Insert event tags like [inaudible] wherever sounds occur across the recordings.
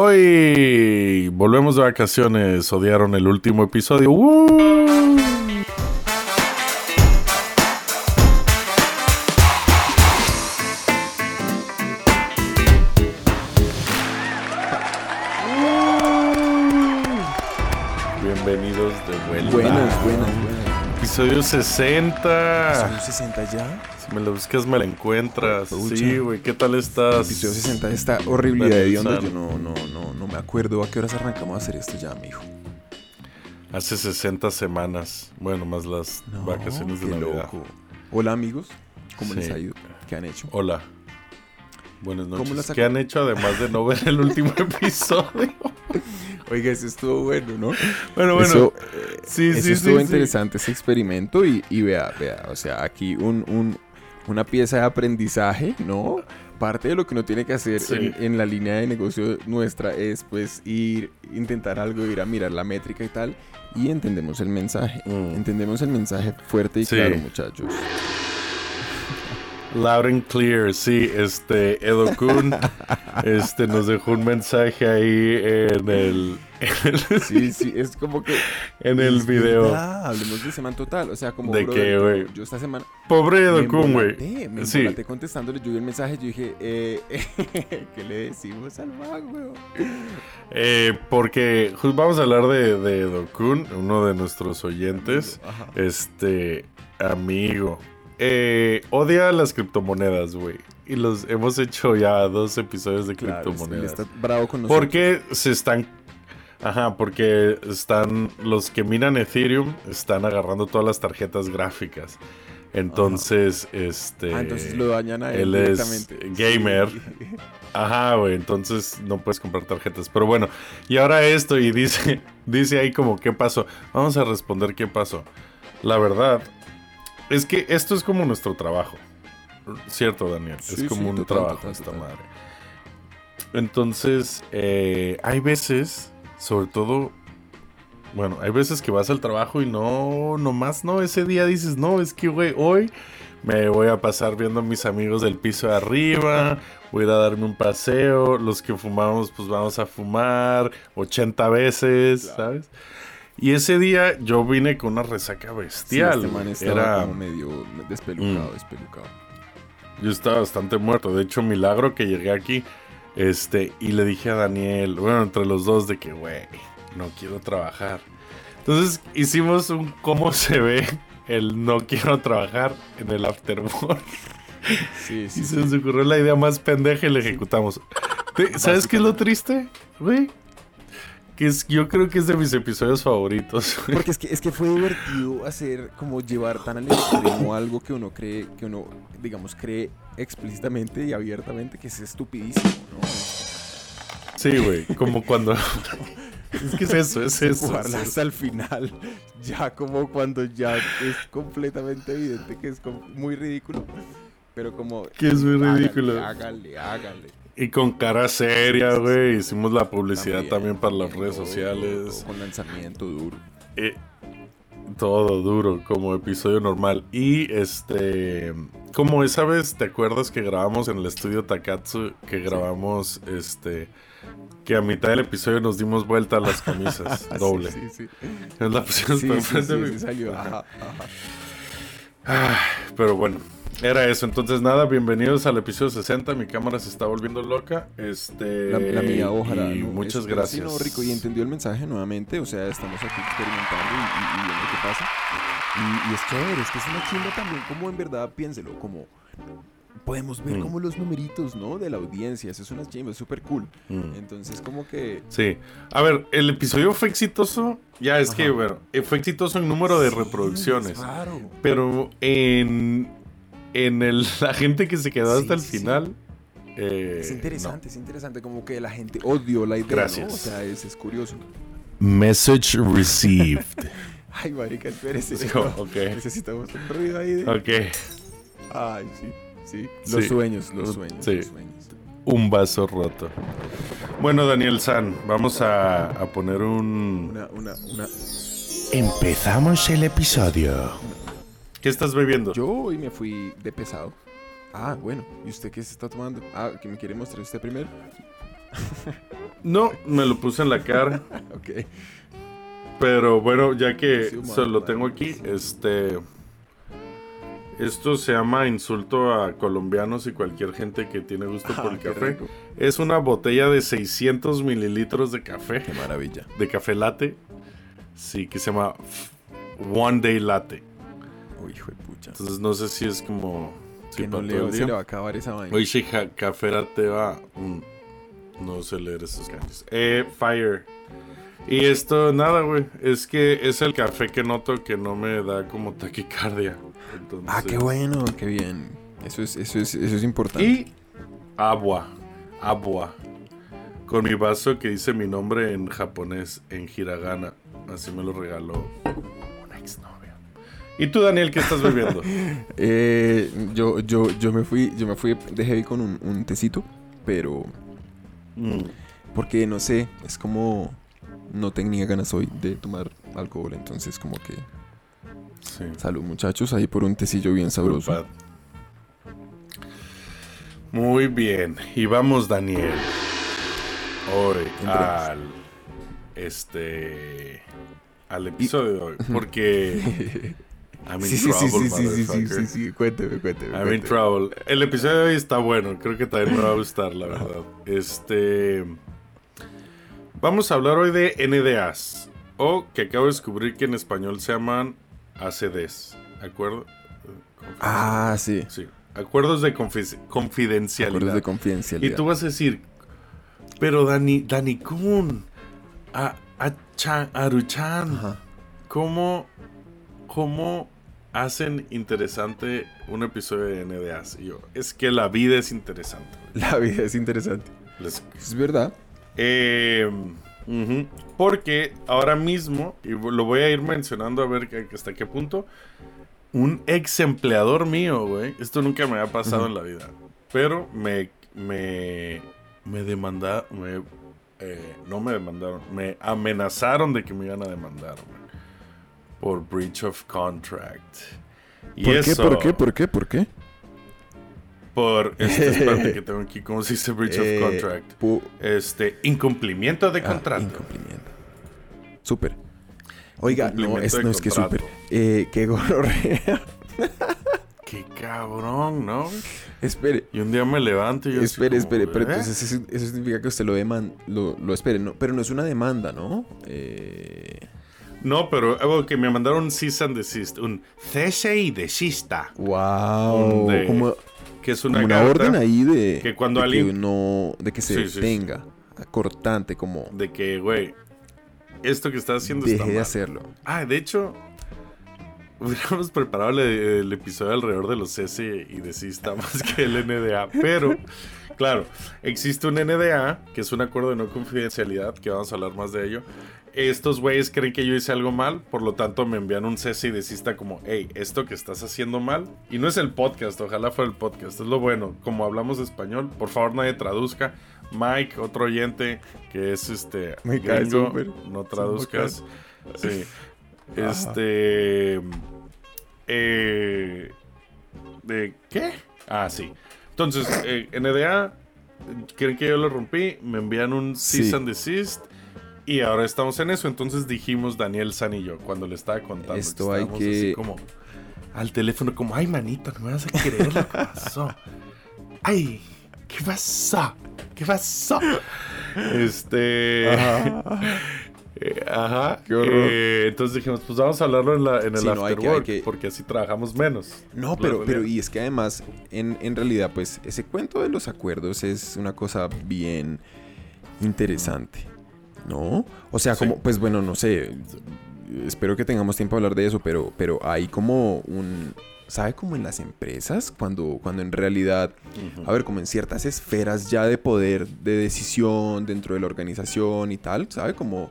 Hoy volvemos de vacaciones. Odiaron el último episodio. Episodio 60. ¿Son 60 ya? Si me lo buscas, me la encuentras. Pucha. Sí, güey. ¿Qué tal estás? Episodio 60 está horrible de. Yo no, no, no, no me acuerdo a qué horas arrancamos a hacer esto ya, mijo. Hace 60 semanas. Bueno, más las No, vacaciones de qué Navidad. loco. Hola, amigos. ¿Cómo Sí. les ha ido? ¿Qué han hecho? Hola. Buenas ¿Cómo noches. las ¿Qué han hecho además de no ver el último [laughs] episodio? Oiga, eso estuvo bueno, ¿no? Bueno, bueno. Eso, sí, eso sí, estuvo sí, interesante ese experimento y, y vea, vea, o sea, aquí un, un- una pieza de aprendizaje, ¿no? Parte de lo que uno tiene que hacer en, en la línea de negocio nuestra es pues ir, intentar algo, ir a mirar la métrica y tal, y entendemos el mensaje. Mm. Entendemos el mensaje fuerte y claro, muchachos. Loud and clear, sí, este, Edo Kun, [laughs] este, nos dejó un mensaje ahí en el, en el, Sí, sí, es como que... en el video. verdad, hablemos de semana total, o sea, como... ¿De qué, yo- güey? Yo esta semana... Pobre Edo Kun, güey. Me Sí. embolaté contestándole, yo vi el mensaje, yo dije, eh, [laughs] ¿qué le decimos al mago? Eh, porque vamos a hablar de, de Edo Kun, uno de nuestros oyentes. Ajá. Este, amigo. Eh, odia las criptomonedas, güey. Y los hemos hecho ya dos episodios de Claro, criptomonedas. está bravo con nosotros. Porque se están. Ajá, porque están. Los que minan Ethereum están agarrando todas las tarjetas gráficas. Entonces, este. Ah, entonces lo dañan a él, él es gamer. Sí. [laughs] Ajá, güey, entonces no puedes comprar tarjetas. Pero bueno, y ahora esto, y dice, [laughs] dice ahí como, ¿qué pasó? Vamos a responder qué pasó. La verdad, es que esto es como nuestro trabajo. ¿Cierto, Daniel? Sí, es como sí, un total, trabajo total, esta total. madre. Entonces, eh, hay veces, sobre todo, bueno, hay veces que vas al trabajo y no, nomás no, ese día dices, no, es que, güey, hoy me voy a pasar viendo a mis amigos del piso de arriba, voy a ir a darme un paseo, los que fumamos, pues vamos a fumar 80 veces, Claro. ¿sabes? Y ese día yo vine con una resaca Sí, bestial. este man estaba Era, como medio despelucado, Mm. despelucado. yo estaba bastante muerto. De hecho, milagro que llegué aquí. Este, y le dije a Daniel, bueno, entre los dos, de que, güey, no quiero trabajar. Entonces hicimos un cómo se ve el no quiero trabajar en el afterwork. [laughs] Sí, Y se nos ocurrió la idea más pendeja y la ejecutamos. ¿Sabes qué es lo triste, güey? Que es, yo creo que es de mis episodios favoritos. [laughs] Porque es que, es que fue divertido hacer, como llevar tan al extremo algo que uno cree, que uno, digamos, cree explícitamente y abiertamente que es estupidísimo, ¿no? Sí, güey, como cuando... [laughs] es que es eso, es [laughs] eso. eso. hasta el final, ya como cuando ya es completamente evidente que es muy ridículo, pero como... Que es muy hágale, ridículo. Hágale, hágale. Y con cara seria, [laughs] güey. Hicimos la publicidad también, para las redes todo, sociales. todo Con lanzamiento duro. Eh, todo duro, como episodio normal. Y este. Como esa vez, ¿te acuerdas que grabamos en el estudio Takatsu? Que grabamos este. Que a mitad del episodio nos dimos vuelta a las camisas. [laughs] doble. Sí, sí, sí. Es la pusimos Sí, sí, sí, salió. Ajá. Ajá, ajá. Ah, pero bueno, era eso. Entonces, nada, bienvenidos al episodio 60. Mi cámara se está volviendo loca. Este. La, la mía, ojalá. Y ¿no? muchas Es- pero sí, gracias. no, rico, y entendió el mensaje nuevamente. O sea, estamos aquí experimentando y, y- y viendo qué pasa. Y, y es chévere, es que es una chimba también, como en verdad, piénselo, como podemos ver Mm. como los numeritos, ¿no? De la audiencia. Eso es una chimba, es súper cool. Mm. Entonces, como que. Sí. A ver, el episodio fue exitoso. Ya es que, Ajá. bueno, eh, fue exitoso en número de Sí, reproducciones. es raro. Pero en. En el, [laughs] la gente que se quedó Sí, hasta el sí, sí. final. eh, Es interesante, es interesante. Como que la gente odió la idea, ¿no? Gracias. O sea, es, es curioso. Message received. [laughs] Ay, marica, espérese. Sí, no, [laughs] ok. Necesitamos un ruido ahí de... ok. Ay, sí, sí. Los Sí. sueños, los sueños, Sí. los sueños. Un vaso roto. Bueno, Daniel San, vamos a, a poner un. Una, una, una... Empezamos el episodio. ¿Qué estás bebiendo? Yo hoy me fui de pesado. Ah, bueno. ¿Y usted qué se está tomando? Ah, que me quiere mostrar usted primero. [laughs] No, me lo puse en la cara. [laughs] ok. Pero bueno, ya que Sí, se lo tengo aquí, este. Esto se llama insulto a colombianos y cualquier gente que tiene gusto [laughs] por el Ah, café. rico. Es una botella de 600 mililitros de café, Qué maravilla. de café latte. Sí, que se llama One Day Latte. Uy, hijo de pucha. Entonces no sé si es como. sí, Que no le, se le va a acabar esa vaina. Oye, café latte va. mm, no sé leer esos cambios. Eh, fire. Y esto, nada, güey. Es que es el café que noto que no me da como taquicardia. Entonces, Ah, qué bueno, qué bien. Eso es, eso es, eso es importante. Y agua. Agua. Con mi vaso que dice mi nombre en japonés, en hiragana. Así me lo regaló una exnovia. ¿Y tú, Daniel, qué estás bebiendo? [laughs] Eh, yo, yo, yo me fui, yo me fui de heavy con un, un tecito, pero Mm, porque no sé, es como no tenía ganas hoy de tomar alcohol, entonces como que sí. salud muchachos ahí por un tecillo bien sabroso. Culpad. Muy bien. Y vamos, Daniel. Ore al. Este. Al episodio de hoy. Porque. [laughs] I'm in Sí, sí, sí, trouble, sí, sí, sí, sí, motherfucker. sí, sí, cuénteme, cuénteme. I'm in cuénteme. trouble. El episodio de hoy está bueno. Creo que también me va a gustar, la verdad. Este. Vamos a hablar hoy de NDAs. O que acabo de descubrir que en español se llaman ACDs. ¿Acuerdo? Ah, sí. Sí. Acuerdos de confi- confidencialidad. Acuerdos de y confidencialidad. tú vas a decir, pero Dani, Dani Kun, a, a Chan- Aruchan, Ajá. ¿cómo, ¿cómo hacen interesante un episodio de NDAs? Y yo, es que la vida es interesante. [laughs] La vida es interesante. Les- Es verdad. eh, ujú. Porque ahora mismo, y lo voy a ir mencionando a ver que- hasta qué punto, un ex empleador mío, güey, esto nunca me ha pasado en la vida, pero me, me, me demandaron, me, eh, no me demandaron, me amenazaron de que me iban a demandar, güey, por breach of contract. Y ¿Por qué? ¿Por qué? ¿Por qué? ¿Por qué? Por, [laughs] este, espérate que [laughs] tengo aquí, ¿cómo se dice breach Eh, of contract? pu- Este, incumplimiento de Ah, contrato. incumplimiento. Súper. Oiga, no, es, no es que súper. Eh, qué gororrea. [laughs] Qué cabrón, ¿no? espere, Y un día me levanto y yo espere, como, espere. Pero ¿eh? entonces eso, eso significa que usted lo deman, lo, lo espere. No, pero no es una demanda, ¿no? Eh, No, pero algo que me mandaron un cease and desist, un cese y desista, wow. De- como, que es como una, orden ahí de que cuando de alguien- no, de que se Sí, sí, sí. detenga, cortante, como de que, güey, esto que estás haciendo está deje de mal. hacerlo. Ah, de hecho, hubiéramos preparado el, el episodio alrededor de los cese y desista [laughs] más que el NDA, pero... Claro, existe un NDA, que es un acuerdo de no confidencialidad, que vamos a hablar más de ello. Estos güeyes creen que yo hice algo mal, por lo tanto me envían un cese y desista como, hey, esto que estás haciendo mal. Y no es el podcast, ojalá fuera el podcast, es lo bueno. Como hablamos español, por favor nadie traduzca. Mike, otro oyente que es este Me gringo, no traduzcas. Sí. Este. Eh, ¿De qué? Ah, sí. Entonces, eh, NDA, creen que yo lo rompí, me envían un cease Sí. and desist. Y ahora estamos en eso. Entonces dijimos Daniel San y yo cuando le estaba contando. Esto hay que- así como al teléfono, como, ay, manito, no me vas a creer lo que pasó. [laughs] Ay, ¿qué pasó? ¿Qué pasó? Este. Eh, Ajá. Qué horror. Eh, entonces dijimos, pues vamos a hablarlo en, la, en el Sí, no, hay after que- hay work, que- porque así trabajamos menos. No, pero, pero y es que además, en, en realidad, pues ese cuento de los acuerdos es una cosa bien interesante, ¿no? O sea, Sí. como, pues bueno, no sé, espero que tengamos tiempo de hablar de eso, pero, pero hay como un, ¿sabe? Como en las empresas, cuando, cuando en realidad, a ver, como en ciertas esferas ya de poder, de decisión dentro de la organización y tal, ¿sabe? Como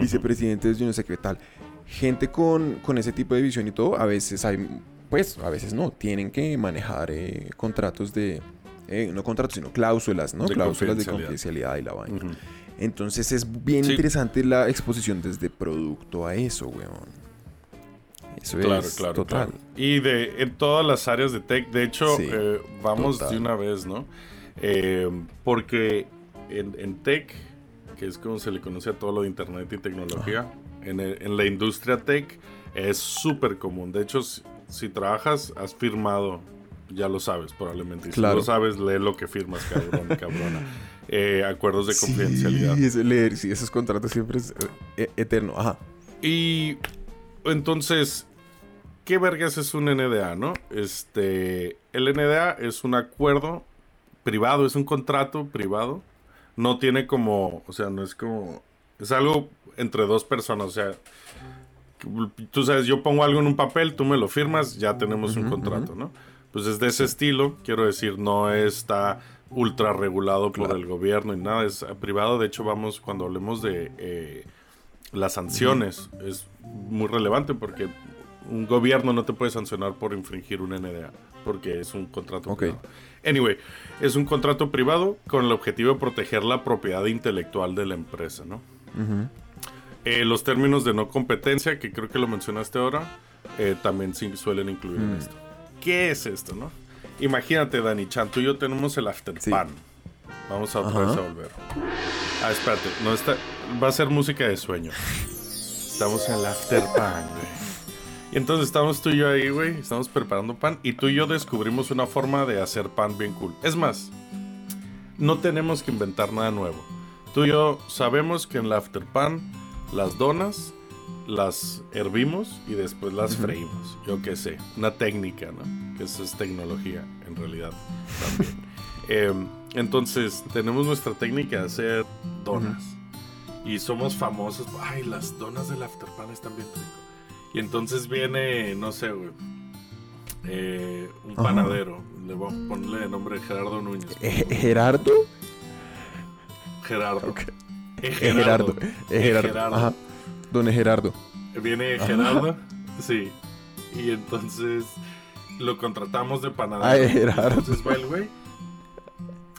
vicepresidentes, yo no sé qué tal. Gente con, con ese tipo de visión y todo, a veces hay, pues, a veces no, tienen que manejar eh, contratos de, eh, no contratos, sino cláusulas, ¿no? De cláusulas de confidencialidad. y la vaina. Entonces es bien Sí. interesante la exposición desde producto a eso, weón. Eso Claro, es claro, total. claro. Y de en todas las áreas de tech, de hecho, Sí, eh, vamos total. de una vez, ¿no? Eh, porque en, en tech, que es como se le conoce a todo lo de internet y tecnología, en, el- en la industria tech es súper común. De hecho, si, si trabajas, has firmado, ya lo sabes probablemente. Y. Si lo sabes, lee lo que firmas, cabrón, cabrona. [laughs] Eh, acuerdos de confidencialidad. Sí, ese leer, sí, esos contratos siempre es eh, eterno. Ajá. Y entonces, ¿qué vergas es un NDA, no? Este, el NDA es un acuerdo privado, es un contrato privado. No tiene como, o sea, no es como, es algo entre dos personas, o sea, tú sabes, yo pongo algo en un papel, tú me lo firmas, ya tenemos un contrato, ¿no? Pues es de ese estilo, quiero decir, no está ultra regulado por Claro. el gobierno y nada, es privado. De hecho, vamos, cuando hablemos de eh, las sanciones, es muy relevante porque un gobierno no te puede sancionar por infringir un NDA, porque es un contrato Ok. privado. Anyway, es un contrato privado con el objetivo de proteger la propiedad intelectual de la empresa, ¿no? Eh, los términos de no competencia, que creo que lo mencionaste ahora, eh, también sí suelen incluir en Mm. esto. ¿Qué es esto, no? Imagínate, Dani Chan, tú y yo tenemos el after Sí. pan. Vamos a otra Ajá. vez a volver. Ah, espérate, no está, va a ser música de sueño. Estamos en el after pan, güey. Y entonces estamos tú y yo ahí, güey, estamos preparando pan y tú y yo descubrimos una forma de hacer pan bien cool. Es más, no tenemos que inventar nada nuevo. Tú y yo sabemos que en la after pan las donas las hervimos y después las freímos. Yo qué sé, una técnica, ¿no? Que eso es tecnología en realidad también. [laughs] Em, entonces, tenemos nuestra técnica de hacer donas. Y somos famosos. Ay, las donas del after pan están bien rico. Y entonces viene, no sé, güey. eh, un Ajá. panadero. Le voy a ponerle de nombre Gerardo Núñez. Eh, ¿Gerardo? Gerardo. Eh, Eh, Gerardo. Eh, Gerardo. Gerardo. Ajá. Don. Gerardo. Viene. Gerardo. Sí. Y entonces lo contratamos de panadero. Eh, Gerardo. Entonces va el güey.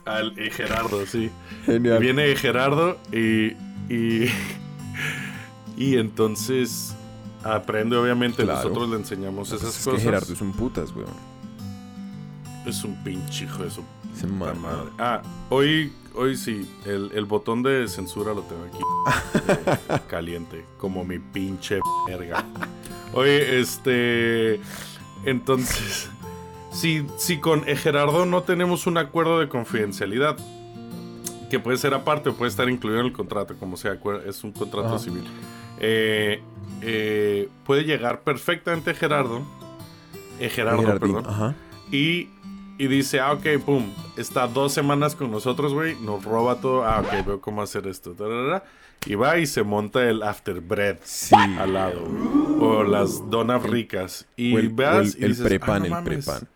Al eh, Gerardo, sí. Genial. Viene Gerardo y. Y, [laughs] y entonces aprende, obviamente. Claro. Nosotros le enseñamos esas es que cosas. Gerardo es un putas, weón. Es un pinche hijo de su madre. Ah, hoy, hoy sí, el, el botón de censura lo tengo aquí. eh, [laughs] caliente, como mi pinche verga. Oye, este. Entonces, si, si con eh, Gerardo no tenemos un acuerdo de confidencialidad, que puede ser aparte o puede estar incluido en el contrato, como sea, es un contrato Ajá. civil, eh, eh, puede llegar perfectamente Gerardo. eh, Gerardo, Gerardín, perdón. Ajá. Y, y dice, ah, ok, pum, está dos semanas con nosotros, güey, nos roba todo, ah, ok, veo cómo hacer esto, y va y se monta el after bread Sí. al lado, o las donas ricas, y el, veas el- y el dices, prepan, "Ah, no el mames". prepan.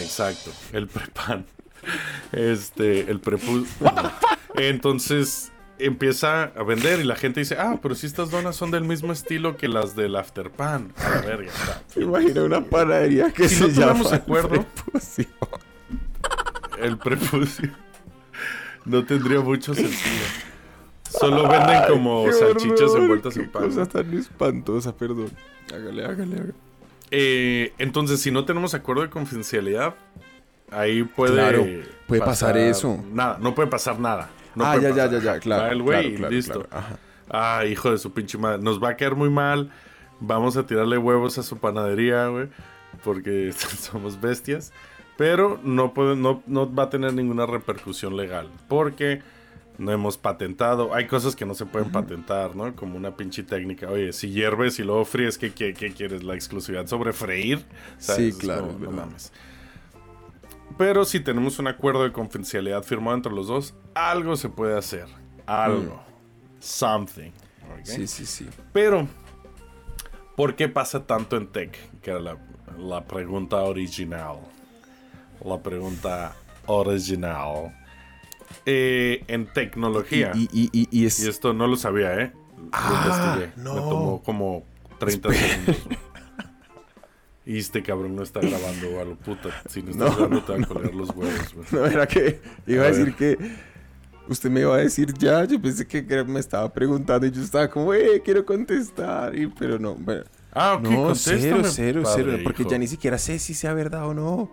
Exacto, el prepan. [laughs] Este, el prepu... Entonces empieza a vender y la gente dice, ah, pero si estas donas son del mismo estilo que las del afterpan. A la verga, está. [laughs] Imagina una panadería que Si se no llama acuerdo- Prepucio. El prepucio. No tendría mucho sentido. Solo venden como salchichas horror, envueltas en pan. cosa tan espantosa, perdón. Hágale, hágale, hágale. Eh, entonces, si no tenemos acuerdo de confidencialidad, ahí puede. Claro, puede pasar eso. Nada, no puede pasar nada. No ah, ya, ya, ya, ya, claro. Va el güey claro, claro, listo. claro. Ah, hijo de su pinche madre. Nos va a quedar muy mal. Vamos a tirarle huevos a su panadería, güey. Porque [laughs] somos bestias. Pero no, puede, no, no va a tener ninguna repercusión legal. Porque no hemos patentado. Hay cosas que no se pueden patentar, ¿no? Como una pinche técnica. Oye, si hierves y luego fríes, ¿qué, qué, qué quieres? ¿La exclusividad sobre freír? Sí, Es claro, no verdad. mames. Pero si tenemos un acuerdo de confidencialidad firmado entre los dos, algo se puede hacer. Algo. Something. ¿ok? Sí, sí, sí. Pero, ¿por qué pasa tanto en tech? Que era la, la pregunta original. La pregunta original. Eh, en tecnología. Y, y, y, y es. Y esto no lo sabía, ¿eh? Lo Ah, investigué. no. Me tomó como 30 segundos. [laughs] Y este cabrón no está grabando a lo puta. Si [laughs] no estás No, grabando, te van a colgar los huevos, güey. No, era que iba A a, decir ver. que. Usted me iba a decir ya. Yo pensé que que me estaba preguntando y yo estaba como, eh, quiero contestar. Y, pero no, bueno. Ah, ok, no, cero, cero, padre, cero. Porque hijo. ya ni siquiera sé si sea verdad o no.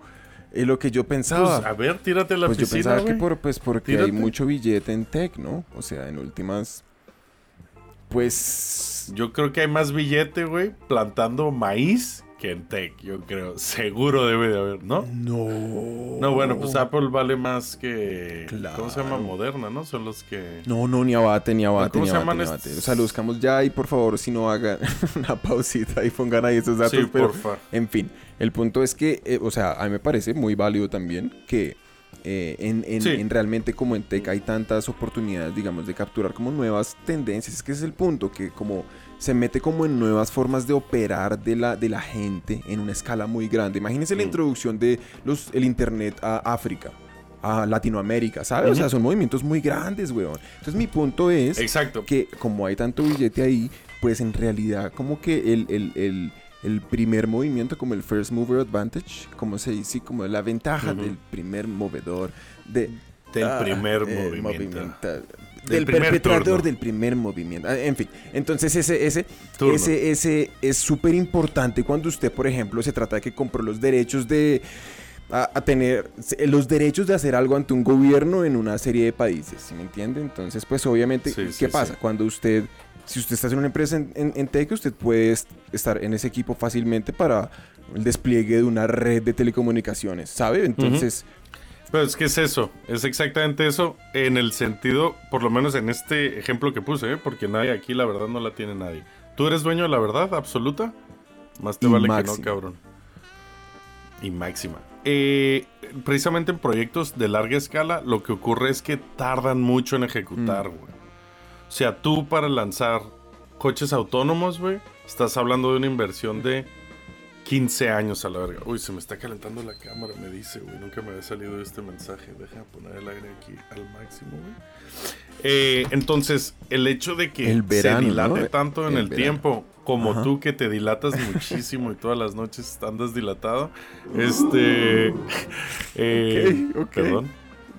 Es lo que yo pensaba. Pues, a ver, tírate a la pues yo piscina, pensaba que güey. por, pues porque Tírate. hay mucho billete en tech, ¿no? O sea, en últimas. Pues. Yo creo que hay más billete, güey, plantando maíz que en tech, yo creo. Seguro debe de haber, ¿no? No. No, bueno, pues Apple vale más que... ¿Cómo se llama? Claro. Moderna, ¿no? Son los que... No, no, ni abate, ni abate, ¿Cómo ni se abate, llaman ni abate. O sea, lo buscamos ya y por favor, si no hagan [laughs] una pausita y pongan ahí esos datos. Sí, pero, porfa. en fin, el punto es que, eh, o sea, a mí me parece muy válido también que eh, en, en- Sí. en realmente como en tech hay tantas oportunidades, digamos, de capturar como nuevas tendencias. Es que ese es el punto, que como se mete como en nuevas formas de operar de la, de la gente en una escala muy grande. Imagínense la Mm. introducción de los, el Internet a África. A Latinoamérica, ¿sabes? O sea, son movimientos muy grandes, weón. Entonces mi punto es Exacto. que como hay tanto billete ahí, pues en realidad como que el, el, el, el primer movimiento, como el first mover advantage, como se dice, como la ventaja del primer movedor, de, Del ah, primer eh, movimiento. Del, perpetrador turno. del primer movimiento. Ah, En fin, entonces ese, ese, Turno. ese, ese es súper importante cuando usted, por ejemplo, se trata de que compró los derechos de a, a tener los derechos de hacer algo ante un gobierno en una serie de países, ¿sí me entiende? Entonces, pues obviamente, Sí, ¿qué sí, pasa? sí. Cuando usted, si usted está en una empresa en, en, en tech, usted puede est- estar en ese equipo fácilmente para el despliegue de una red de telecomunicaciones, ¿sabe? Entonces, Pero es que es eso, es exactamente eso en el sentido, por lo menos en este ejemplo que puse, ¿eh? porque nadie aquí la verdad no la tiene nadie. ¿Tú eres dueño de la verdad absoluta? Más te Y vale que no, cabrón. Y máxima. Eh, precisamente en proyectos de larga escala, lo que ocurre es que tardan mucho en ejecutar, Mm. güey. O sea, tú para lanzar coches autónomos, güey, estás hablando de una inversión de 15 años a la verga. Uy, se me está calentando la cámara, me dice, güey. Nunca me había salido este mensaje. Deja poner el aire aquí al máximo, güey. Eh, entonces, el hecho de que El verano, se dilate ¿no? tanto en El tiempo, como Ajá. tú que te dilatas muchísimo y todas las noches andas dilatado, este... [laughs] eh, Ok, ok. Perdón.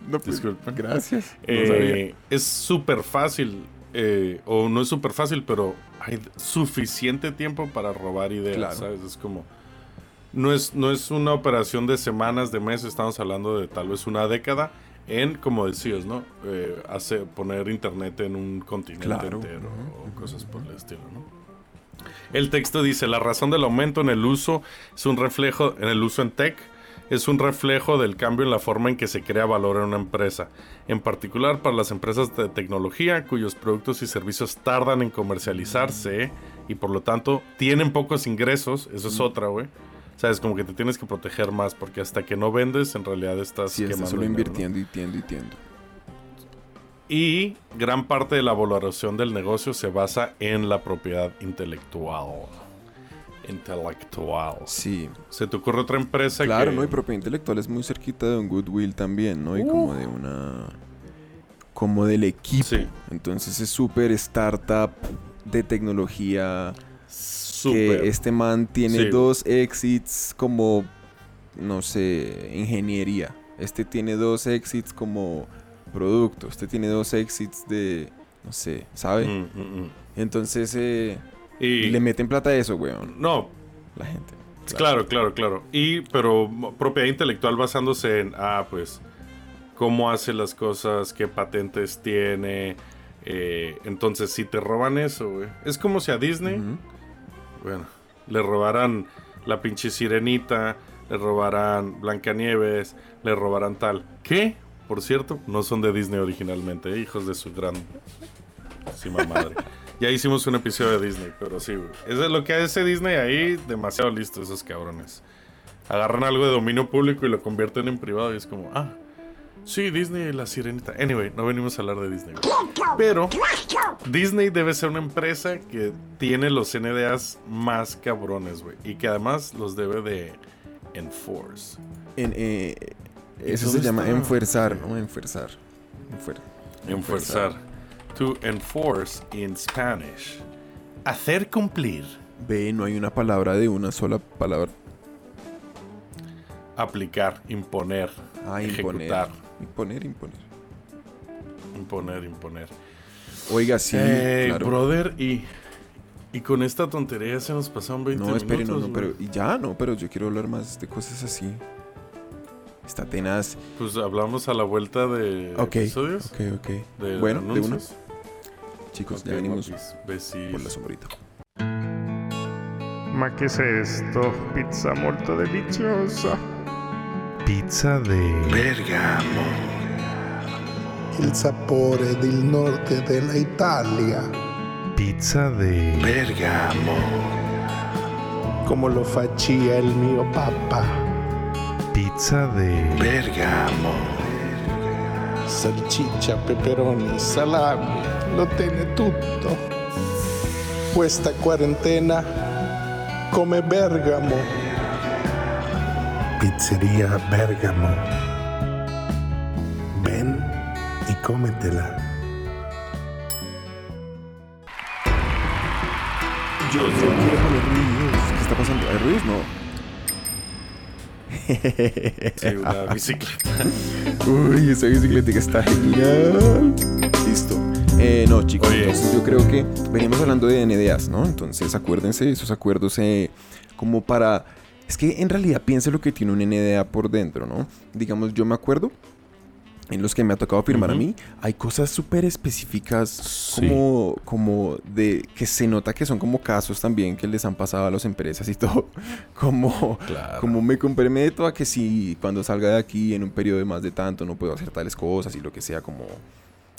no, pues, Disculpen. gracias. No Eh, sabía. es súper fácil, eh, o no es súper fácil, pero hay suficiente tiempo para robar ideas, Claro. ¿sabes? Es como... No es, no es una operación de semanas, de meses, estamos hablando de tal vez una década en, como decías, ¿no? Eh, hace, poner internet en un continente Claro. entero o cosas por el estilo, ¿no? El texto dice, la razón del aumento en el uso es un reflejo, en el uso en tech, es un reflejo del cambio en la forma en que se crea valor en una empresa, en particular para las empresas de tecnología cuyos productos y servicios tardan en comercializarse y por lo tanto tienen pocos ingresos, eso es otra, güey. Sabes, como que te tienes que proteger más porque hasta que no vendes en realidad estás Sí, quemando solo dinero, ¿no? invirtiendo y tiendo y tiendo. Y gran parte de la valoración del negocio se basa en la propiedad intelectual. Intelectual. Sí. ¿Se te ocurre otra empresa Claro, que... ¿no? Y propiedad intelectual es muy cerquita de un goodwill también, ¿no? Y como de una... Como del equipo. Sí. Entonces es súper startup de tecnología. Que este man tiene Sí. dos exits como, no sé, ingeniería. Este tiene dos exits como producto. Este tiene dos exits de, no sé, ¿sabe? Mm, mm, mm. Entonces eh, Y... le meten plata a eso, weón. No, La gente. claro, claro, claro. Y, pero propiedad intelectual basándose en, ah, pues, cómo hace las cosas, qué patentes tiene. eh, entonces, si te roban eso, güey. Es como si a Disney... Bueno, le robarán la pinche sirenita, le robarán Blancanieves, le robarán tal. ¿Qué? Por cierto, no son de Disney originalmente, ¿eh? hijos de su gran. madre. [laughs] Ya hicimos un episodio de Disney, pero sí, güey. Eso es lo que hace Disney ahí, demasiado listo esos cabrones. Agarran algo de dominio público y lo convierten en privado y es como, ah, sí, Disney, la sirenita. Anyway, no venimos a hablar de Disney. Pero Disney debe ser una empresa que tiene los NDAs más cabrones, güey. Y que además los debe de enforce. En, eh, ¿Y eso se llama está? enfuerzar, ¿no? Enfuerzar. Enfuer- Enforzar. To enforce in Spanish. Hacer cumplir. Ve, no hay una palabra de una sola palabra. Aplicar, imponer, Ah, ejecutar. Imponer, imponer. Imponer, imponer. Oiga, sí, Eh, claro. brother, y, y con esta tontería se nos pasaron 20 no, espere, no, minutos. no, pero y ya no, pero yo quiero hablar más de cosas así. Está tenaz. Pues hablamos a la vuelta de episodios. Ok, ok. De Bueno, de una. anuncios. Chicos, Ok, ya venimos papis, por la sombrita. Ma che è sto? Pizza molto deliziosa. Pizza de Bergamo. Il sapore del nord della Italia. Pizza de Bergamo. Come lo faccia il mio papà. Pizza de Bergamo. Salsiccia, peperoni, salami, lo tiene tutto. Questa quarantena come Bergamo. Pizzeria Bergamo. Ven y cómetela. Yo poner ruidos. ¿Qué está pasando? ¿Hay ruidos? No. [laughs] Sí, una bicicleta. Uy, esa bicicleta está genial. Listo. Eh, no, chicos, Oye. entonces yo creo que veníamos hablando de NDAs, ¿no? Entonces acuérdense, esos acuerdos eh, como para... Es que en realidad piense lo que tiene un NDA por dentro, ¿no? Digamos, yo me acuerdo en los que me ha tocado firmar a mí, hay cosas súper específicas Sí. como, como de que se nota que son como casos también que les han pasado a las empresas y [laughs] todo. Como, Claro. como me comprometo a que si cuando salga de aquí en un periodo de más de tanto no puedo hacer tales cosas y lo que sea como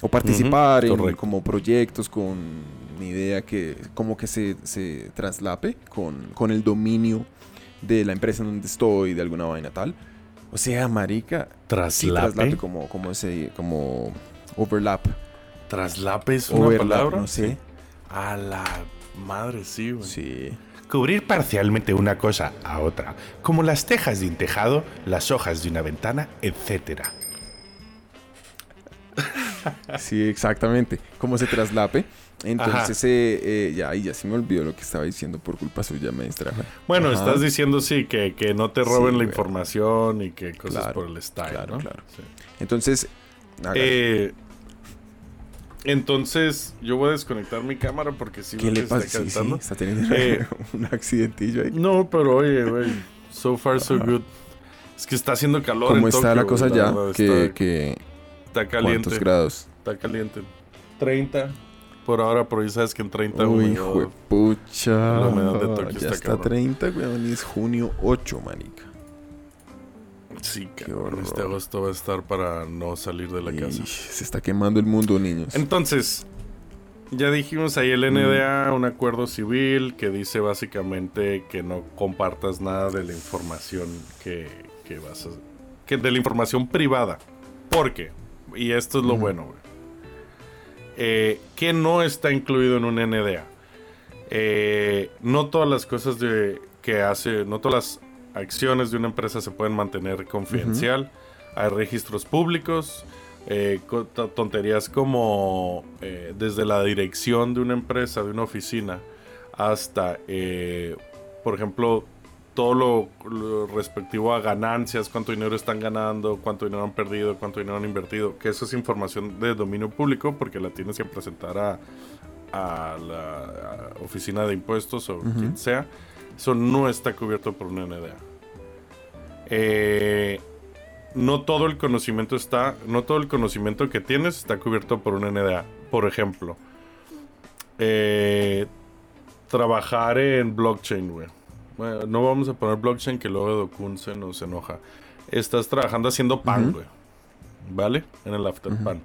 o participar en como proyectos con mi idea que como que se, se traslape con, con el dominio de la empresa en donde estoy de alguna vaina tal o sea marica sí, Traslape. traslape como como ese como overlap Traslape es una overlap palabra. no sé A la madre, sí, güey. sí Cubrir parcialmente una cosa a otra, como las tejas de un tejado, las hojas de una ventana, etc. Sí, exactamente. Como se traslape. Entonces, eh, eh, ya, y ya se me olvidó lo que estaba diciendo por culpa suya, me distraje. Bueno, Ajá. estás diciendo sí, que, que no te roben Sí, la información y que cosas Claro, por el style, claro, ¿no? claro. Sí. Entonces. Eh, entonces, yo voy a desconectar mi cámara porque sí ¿qué le pasa? está teniendo Eh, [laughs] un accidentillo ahí. No, pero oye, güey, so far so Ajá. good. Es que está haciendo calor ¿Cómo en está la cosa ya? verdad, Que, está, que, está caliente. ¿Cuántos grados? Está caliente. 30 por ahora, pero ya sabes que en 30 Uy, hijo de pucha. La humedad de [laughs] Tokio ya está está cabrón. 30, weón, y es junio 8, manica. Sí, Qué cabrón, este agosto va a estar para no salir de la casa. Se está quemando el mundo, niños. Entonces, ya dijimos ahí el NDA, un acuerdo civil que dice básicamente que no compartas nada de la información que, que vas a... Que de la información privada. ¿Por qué? Y esto es lo Ujú. bueno, güey. Eh, que no está incluido en un NDA. Eh, no todas las cosas de, que hace, no todas las acciones de una empresa se pueden mantener confidencial. Hay registros públicos, eh, tonterías como eh, desde la dirección de una empresa, de una oficina, hasta, por ejemplo, todo lo, lo respectivo a ganancias, cuánto dinero están ganando, cuánto dinero han perdido, cuánto dinero han invertido, que eso es información de dominio público porque la tienes que presentar a, a la a oficina de impuestos o quien sea. Eso no está cubierto por un NDA. Eh, no todo el conocimiento está, no todo el conocimiento que tienes está cubierto por un NDA. Por ejemplo, eh, trabajar en blockchain, güey. Bueno, no vamos a poner blockchain que luego Dokun se nos enoja. Estás trabajando haciendo pan, güey. ¿Vale? En el afterpan.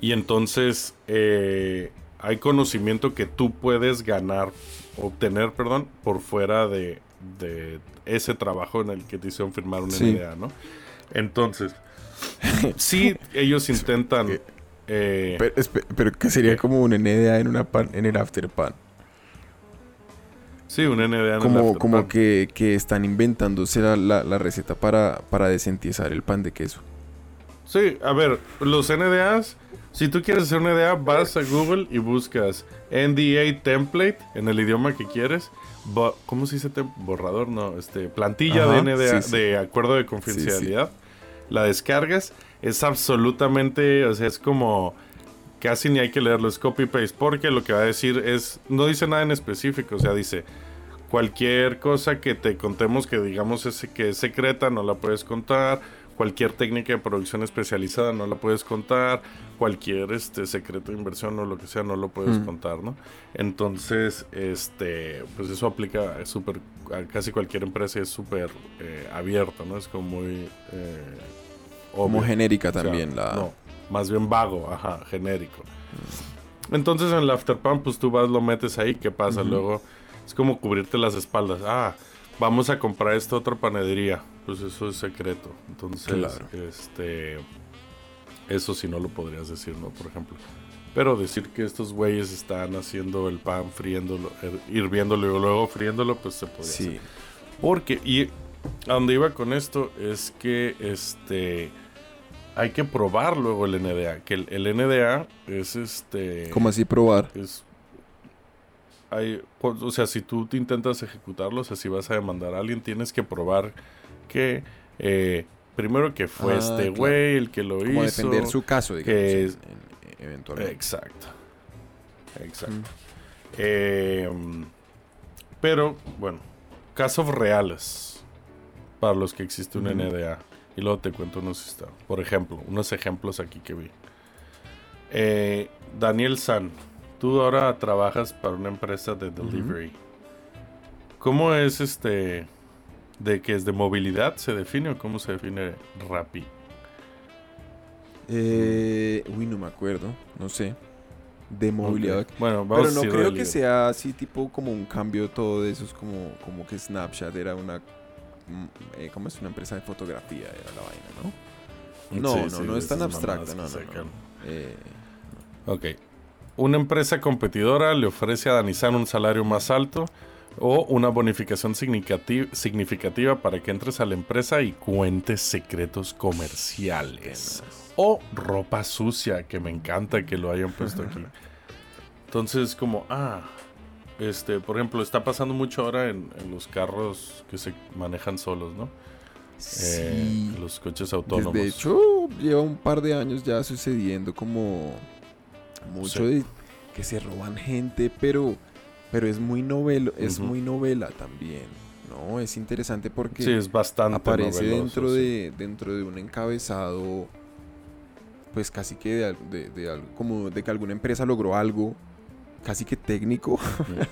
Y entonces eh, hay conocimiento que tú puedes ganar, obtener, perdón, por fuera de, de ese trabajo en el que te hicieron firmar una Sí. NDA, ¿no? Entonces, [laughs] sí, ellos intentan... eh, Pero, pero que sería como un NDA en, una pan, en el afterpan. Sí, un NDA en el Como, afterpan. como que, que están inventándose la, la- la receta para, para desentiesar el pan de queso. Sí, a ver, los NDAs, si tú quieres hacer un NDA, vas a Google y buscas NDA template en el idioma que quieres. Bo- ¿Cómo se dice? Borrador, no, este, plantilla Ajá, de NDA, sí, sí. de acuerdo de confidencialidad. La descargas, es absolutamente, o sea, es como casi ni hay que leerlo, es copy paste, porque lo que va a decir es, no dice nada en específico, o sea, dice, cualquier cosa que te contemos que digamos es, que es secreta no la puedes contar, cualquier técnica de producción especializada no la puedes contar, cualquier este secreto de inversión o lo que sea no lo puedes Mm. contar, ¿no? Entonces, este, pues eso aplica a súper a casi cualquier empresa es súper eh, abierto, ¿no? Es como muy eh, Como genérica O sea, también la... No, más bien vago, ajá, genérico. Entonces en el afterpan, pues tú vas, lo metes ahí, ¿qué pasa? Luego es como cubrirte las espaldas. Ah, vamos a comprar esta otra panadería. Pues eso es secreto. Entonces, Claro. este. Eso sí no lo podrías decir, ¿no? Por ejemplo. Pero decir que estos güeyes están haciendo el pan, friéndolo, her- hirviéndolo y luego friéndolo, pues se podría hacer. Sí. Porque, y a donde iba con esto es que este hay que probar luego el NDA. Que el, el NDA es este. ¿Cómo así probar? Es. Hay, pues, o sea, si tú te intentas ejecutarlo, o sea, si vas a demandar a alguien, tienes que probar que. eh, primero que fue Ah, este claro. güey el que lo Como hizo. defender su caso, digamos, que es- en- eventualmente. Exacto. Exacto. Mm. Eh, pero, bueno, casos reales para los que existe un. NDA. Y luego te cuento unos, esta- por ejemplo, unos ejemplos aquí que vi. Eh, Daniel San, tú ahora trabajas para una empresa de delivery. ¿Cómo es este de que es de movilidad se define o cómo se define Rappi? Eh, uy, no me acuerdo, no sé. De movilidad. Bueno, vamos Pero no creo que sea así tipo como un cambio todo de eso. Es como, como que Snapchat era una... mm, eh, ¿Cómo es? Una empresa de fotografía era la vaina, ¿no? No, Sí, no, sí, no es tan abstracta, no, no, no. Eh, Ok. Una empresa competidora le ofrece a Danizan un salario más alto o una bonificación significati- significativa para que entres a la empresa y cuentes secretos comerciales. O ropa sucia, que me encanta que lo hayan puesto aquí. [laughs] Entonces, como, ah, este, por ejemplo, está pasando mucho ahora en, en los carros que se manejan solos, ¿no? Eh, sí. los coches autónomos. De hecho, lleva un par de años ya sucediendo como mucho Sí. de que se roban gente, pero pero es muy novelo, es muy novela también, ¿no? Es interesante porque sí, es bastante aparece noveloso, dentro sí. de dentro de un encabezado pues casi que de, de, de algo como de que alguna empresa logró algo casi que técnico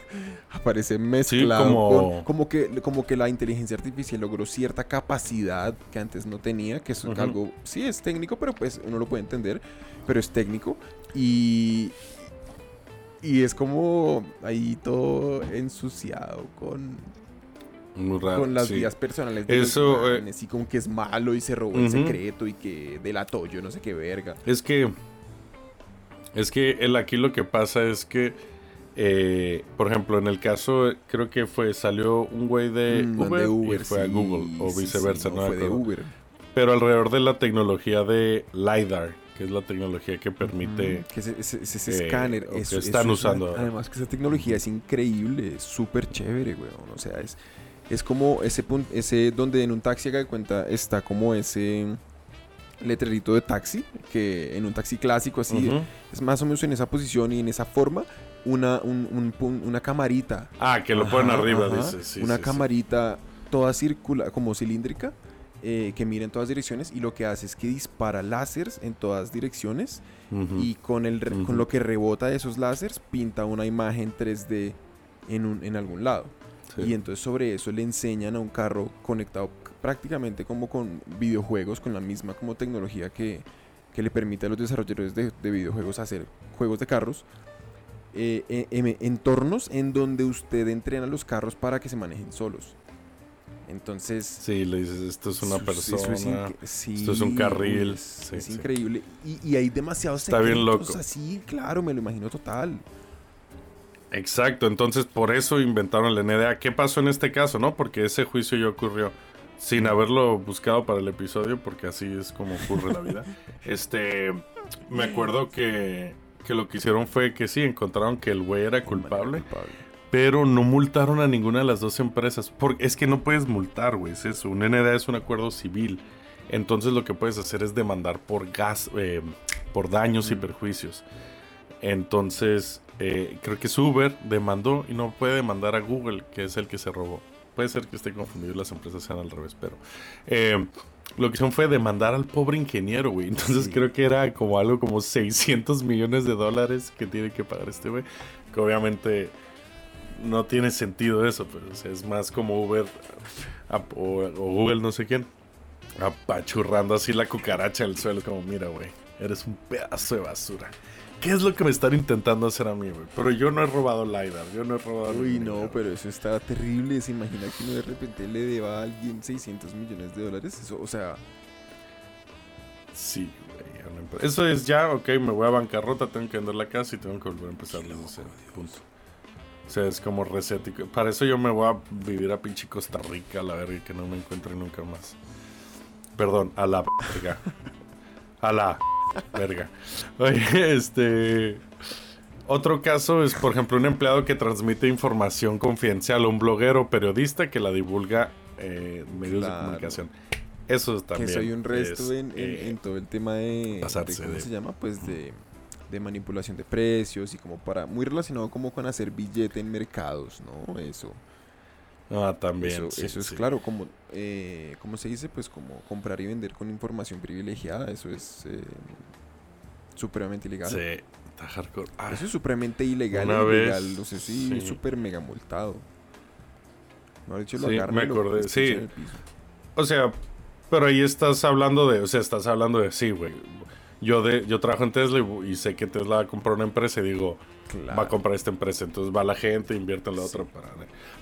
[laughs] aparece mezclado como- con- como que como que la inteligencia artificial logró cierta capacidad que antes no tenía que es algo sí es técnico pero pues uno lo puede entender pero es técnico y y es como ahí todo ensuciado con Muy raro, con las sí. vidas personales de Eso, los eh, y como que es malo y se robó el secreto y que delató yo no sé qué verga. Es que. Es que el, aquí lo que pasa es que. eh, por ejemplo, en el caso, creo que fue. Salió un güey de, Mm, Uber, de Uber, y fue a Google. O viceversa, sí, no, fue de. Uber. Pero alrededor de la tecnología de LiDAR, que es la tecnología que permite. Mm, que ese, ese- ese- eh, escáner, o que eso, están eso es una- usando además que esa tecnología es increíble, es súper chévere, weón. O sea, es, es como ese punto, ese donde en un taxi haga de cuenta está como ese letrerito de taxi, que en un taxi clásico así, es más o menos en esa posición y en esa forma, una, un- un pun- una camarita Ah, que lo ponen arriba, ajá. dice. sí, una sí, sí. camarita toda circular, como cilíndrica, eh, que mira en todas direcciones y lo que hace es que dispara láseres en todas direcciones y con, el, re- con lo que rebota de esos láseres pinta una imagen 3D en, un, en algún lado. Y entonces sobre eso le enseñan a un carro conectado prácticamente como con videojuegos, con la misma como tecnología que, que le permite a los desarrolladores de, de videojuegos hacer juegos de carros. eh, eh, em- entornos en donde usted entrena los carros para que se manejen solos. Entonces, Sí, le dices, esto es una persona. es inc- sí, esto es un carril, Es, sí, es sí. increíble. Y, y hay demasiados Está bien secretos loco. así, claro, me lo imagino total. Exacto, entonces por eso inventaron el NDA. ¿Qué pasó en este caso, no? Porque ese juicio ya ocurrió sin haberlo buscado para el episodio, porque así es como ocurre la vida. [laughs] Este, me acuerdo que, que lo que hicieron fue que sí, encontraron que el güey era culpable, pero no multaron a ninguna de las dos empresas. Porque es que no puedes multar, güey, es eso. Un NDA es un acuerdo civil. Entonces lo que puedes hacer es demandar por gas, eh, por daños y perjuicios. Entonces, eh, creo que es Uber, demandó y no puede demandar a Google, que es el que se robó. Puede ser que esté confundido y las empresas sean al revés, pero eh, lo que hicieron fue demandar al pobre ingeniero, güey. Entonces creo que era como algo como 600 millones de dólares que tiene que pagar este güey. Que obviamente no tiene sentido eso, pero o sea, es más como Uber a- o, o Google, no sé quién, apachurrando así la cucaracha al suelo, como mira, güey, eres un pedazo de basura. ¿Qué es lo que me están intentando hacer a mí, güey? Pero yo no he robado LiDAR, yo no he robado... Uy, no, dinero. pero eso está terrible. ¿Se imagina que uno de repente le deba a alguien 600 millones de dólares? Eso, o sea, Sí, güey. Eso es ya, ok, me voy a bancarrota, tengo que vender la casa y tengo que volver a empezar desde cero. Punto. O sea, es como reset. y- Para eso yo me voy a vivir a pinche Costa Rica, a la verga, y que no me encuentre nunca más. Perdón, a la verga. A la verga. Oye, este. Otro caso es, por ejemplo, un empleado que transmite información confidencial o un bloguero o periodista que la divulga eh, en medios Claro. de comunicación. Eso también. que soy un resto es, en, en- eh, en todo el tema de, ¿cómo de- se llama? Pues de, de manipulación de precios y como para, muy relacionado como con hacer billete en mercados, ¿no? Eso, Ah, también. eso, sí, eso es sí. claro, como, eh, ¿cómo se dice? Pues como comprar y vender con información privilegiada, eso es eh, supremamente ilegal. Sí, está hardcore. Ah, Eso es supremamente ilegal, Una ilegal, vez, o sea, sí, sí. súper mega multado. Mejor dicho, lo Sí, agarran me lo acordé, sí. O sea, pero ahí estás hablando de, o sea, estás hablando de, sí, güey. Yo, de, yo trabajo en Tesla y, y sé que Tesla va a comprar una empresa y digo, va a comprar esta empresa. Entonces va la gente, invierte en la otra para...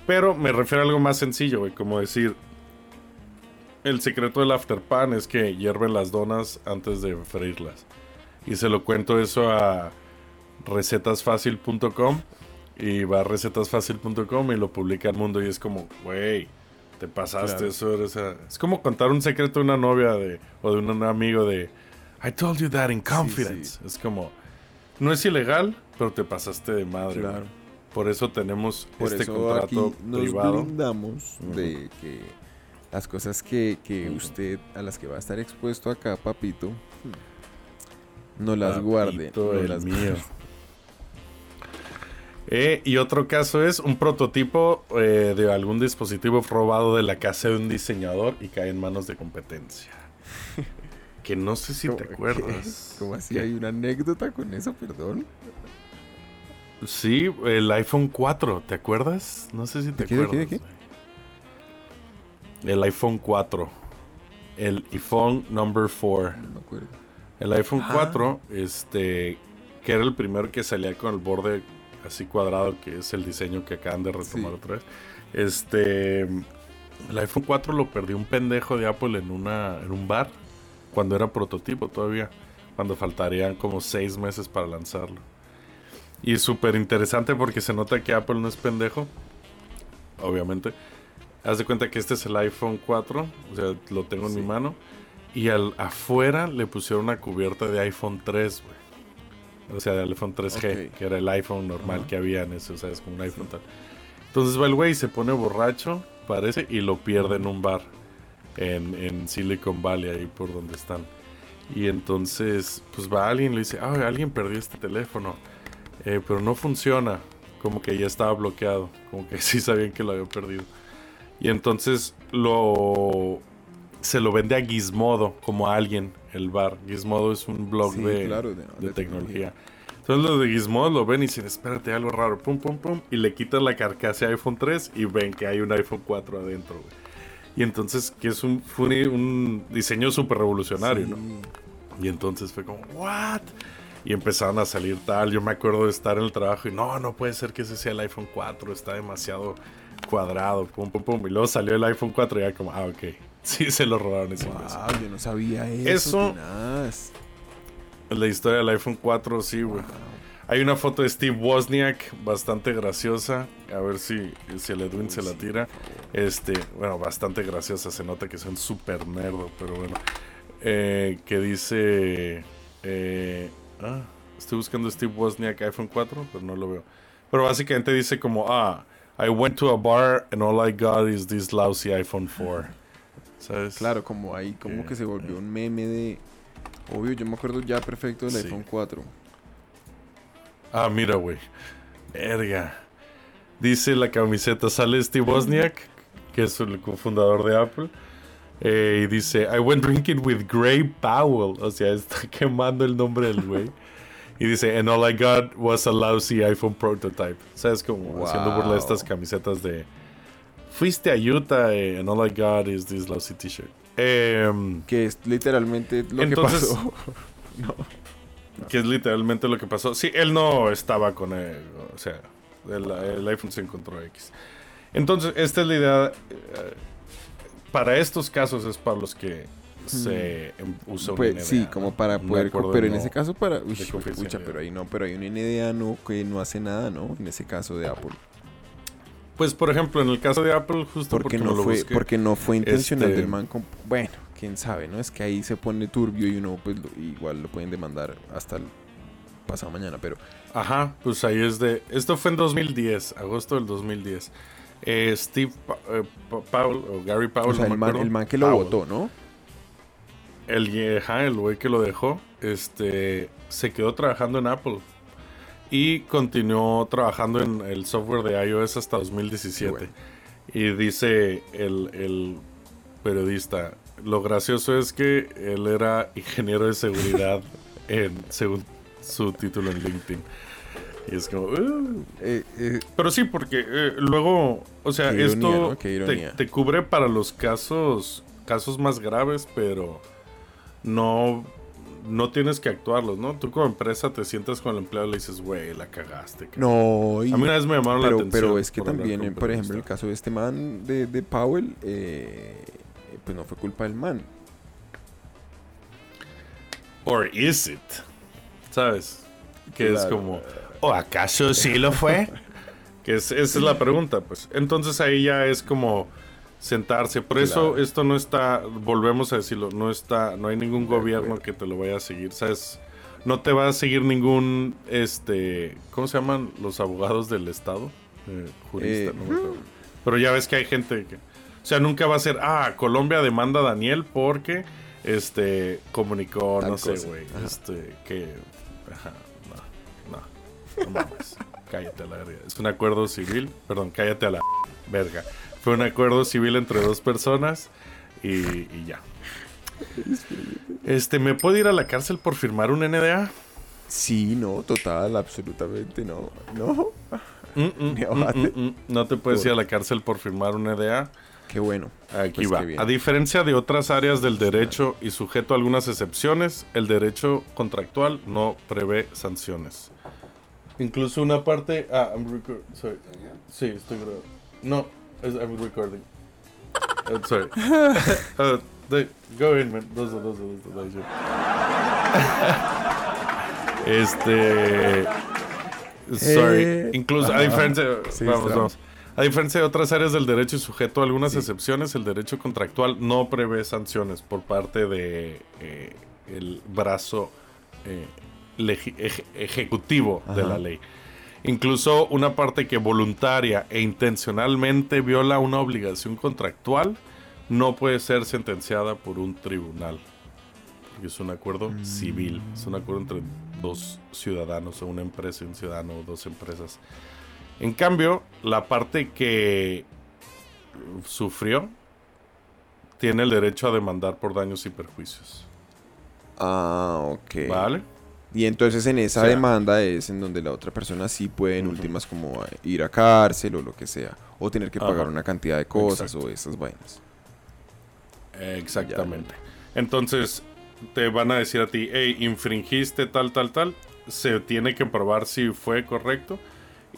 Pero me refiero a algo más sencillo, güey, como decir... El secreto del afterpan es que hierven las donas antes de freírlas. Y se lo cuento eso a recetasfacil.com y va a recetasfacil.com y lo publica al mundo y es como, güey, te pasaste Claro. eso. eres a-". Es como contar un secreto de una novia de, o de un amigo de, I told you that in confidence. Es como, no es ilegal, pero te pasaste de madre. Claro. güey. Por eso tenemos Por este eso contrato aquí nos privado. blindamos de que las cosas que, que usted, a las que va a estar expuesto acá, papito, no las guarde. Papito, no el las mío. [laughs] Eh, y otro caso es un prototipo eh, de algún dispositivo robado de la casa de un diseñador y cae en manos de competencia. Que no sé si te ¿Cómo- acuerdas. ¿Cómo así? ¿Hay una anécdota con eso? Perdón. Sí, el iPhone 4, ¿te acuerdas? No sé si te ¿De qué, de qué, acuerdas. de qué? El iPhone 4. El iPhone number 4. No me acuerdo. El iPhone Ah. 4, este, que era el primero que salía con el borde así cuadrado, que es el diseño que acaban de retomar Sí. otra vez. Este, el iPhone 4 lo perdió un pendejo de Apple en, una, en un bar, cuando era prototipo todavía, cuando faltarían como seis meses para lanzarlo. Y súper interesante porque se nota que Apple no es pendejo, obviamente. Haz de cuenta que este es el iPhone 4, o sea, lo tengo en Sí. mi mano. Y al, afuera le pusieron una cubierta de iPhone 3, güey. O sea, del iPhone 3G, Ok. que era el iPhone normal que había en ese, o sea, es como un iPhone tal. Entonces va el güey, se pone borracho, parece, y lo pierde en un bar en, en Silicon Valley, ahí por donde están. Y entonces, pues va alguien y le dice, ah, alguien perdió este teléfono, eh, pero no funciona. Como que ya estaba bloqueado, como que [laughs] sí sabían que lo había perdido. Y entonces lo se lo vende a Gizmodo como a alguien, el bar. Gizmodo es un blog Sí, de, claro, de- de de tecnología. Entonces los de Gizmodo lo ven y dicen, espérate, algo raro, pum, pum, pum, y le quitan la carcasa iPhone 3 y ven que hay un iPhone 4 adentro, güey. Y entonces, que es un, fue un, diseño súper revolucionario, Sí. ¿no? Y entonces fue como, ¿what? Y empezaron a salir tal. Yo me acuerdo de estar en el trabajo y no, no puede ser que ese sea el iPhone 4, está demasiado cuadrado, pum, pum, pum. Y luego salió el iPhone 4 y ya como, ah, ok. [laughs] Sí, se lo robaron ese. Wow, yo no sabía eso. Eso- tenaz. La historia del iPhone 4, sí, güey. Hay una foto de Steve Wozniak bastante graciosa. A ver si, si el Edwin se la tira. Este, bueno, bastante graciosa. Se nota que son súper nerdo, pero bueno. Eh, que dice. eh, ah, estoy buscando Steve Wozniak iPhone 4, pero no lo veo. Pero básicamente dice como: Ah, I went to a bar and all I got is this lousy iPhone 4. ¿Sabes? Claro, como ahí, como Que- que se volvió un meme de. Obvio, yo me acuerdo ya perfecto del Sí. iPhone 4. Ah, mira, güey. Verga. Dice la camiseta, sale Steve Wozniak, que es el cofundador de Apple. eh, y dice, I went drinking with Gray Powell. O sea, [laughs] está quemando el nombre del güey. Y dice, and all I got was a lousy iPhone prototype. O sea, es como haciendo burla de estas camisetas de... Fuiste a Utah eh, and all I got is this lousy t-shirt. Em, Que es literalmente lo Entonces- que pasó. [laughs] que es literalmente lo que pasó. Sí, él no estaba con él. O sea, el, el iPhone se encontró X. Entonces, esta es la idea. eh, para estos casos es para los que se em- usa un Pues, NDA, sí, ¿no? como para No poder... acuerdo pero en ese no- caso para... Uy, pucha, pero ahí no, pero hay un NDA no, que no hace nada, ¿no? En ese caso de Apple. Pues, por ejemplo, en el caso de Apple, justo Porque porque, no lo fue, busqué, porque no fue intencional Este- del man. Bueno, quién sabe, ¿no? Es que ahí se pone turbio y uno, pues, lo- igual lo pueden demandar hasta el pasado mañana, pero... Ajá, pues ahí es de... Esto fue en 2010, agosto del 2010. Eh, Steve eh, Powell, o Gary Powell, o sea, no me el man, acuerdo. el man que lo Powell. votó, ¿no? El, ajá, el güey que lo dejó, este, se quedó trabajando en Apple. Y continuó trabajando en el software de iOS hasta 2017. Qué bueno. Y dice el, el periodista, lo gracioso es que él era ingeniero de seguridad [laughs] en, según su título en LinkedIn. Y es como... "Uh". Eh, eh, Pero sí, porque eh, luego, o sea, esto ironía, ¿no? Qué te, cubre para los casos, casos más graves, pero no, no tienes que actuarlos, ¿no? Tú como empresa te sientas con el empleado y le dices, güey, la cagaste. cabrón". no, y- A mí una vez me llamaron la pero, atención. pero es que por también, por ejemplo, el caso de este man de, de Powell, eh, pues no fue culpa del man. Or is it? ¿Sabes? Que es como, ¿o acaso sí lo fue? [laughs] que es, esa es la pregunta, pues. Entonces ahí ya es como sentarse. Por eso esto no está, volvemos a decirlo, no está, no hay ningún gobierno que te lo vaya a seguir, ¿sabes? No te va a seguir ningún, este, ¿cómo se llaman los abogados del Estado? Eh, jurista, Eh, no me acuerdo. Pero ya ves que hay gente que, sea, nunca va a ser, ah, Colombia demanda a Daniel porque, este, comunicó, Tal no sé, güey, este, que, ajá, no, no, no mames, [laughs] cállate a la verga. Es un acuerdo civil, perdón, cállate a la verga. Fue un acuerdo civil entre dos personas y, y ya. Este, ¿me puedo ir a la cárcel por firmar un NDA? Sí, no, total, absolutamente no. No, Mm, mm, [laughs] mm, mm, mm. No te puedes ir a la cárcel por firmar un NDA. Qué bueno. Aquí Pues va. A diferencia de otras áreas del derecho y sujeto a algunas excepciones, el derecho contractual no prevé sanciones. Incluso una parte. Ah, I'm record- sorry. Sí, estoy grabando. No, I'm recording. Uh, sorry. [laughs] Uh, go in, man. Dos. Este. Sorry. Eh, Incluso, a diferencia. Sí, vamos, está. vamos. A diferencia de otras áreas del derecho y sujeto a algunas excepciones, el derecho contractual no prevé sanciones por parte de eh, el brazo eh, eje- ejecutivo de la ley. Incluso una parte que voluntaria e intencionalmente viola una obligación contractual no puede ser sentenciada por un tribunal. Porque es un acuerdo civil, es un acuerdo entre dos ciudadanos, o una empresa y un ciudadano, o dos empresas. En cambio, la parte que sufrió tiene el derecho a demandar por daños y perjuicios. Ah, ok. ¿Vale? Y entonces en esa O sea- demanda es en donde la otra persona sí puede en últimas como ir a cárcel o lo que sea. O tener que pagar Ajá. una cantidad de cosas Exacto. o esas vainas. Exactamente. Entonces, te van a decir a ti, hey, infringiste tal, tal, tal. Se tiene que probar si fue correcto.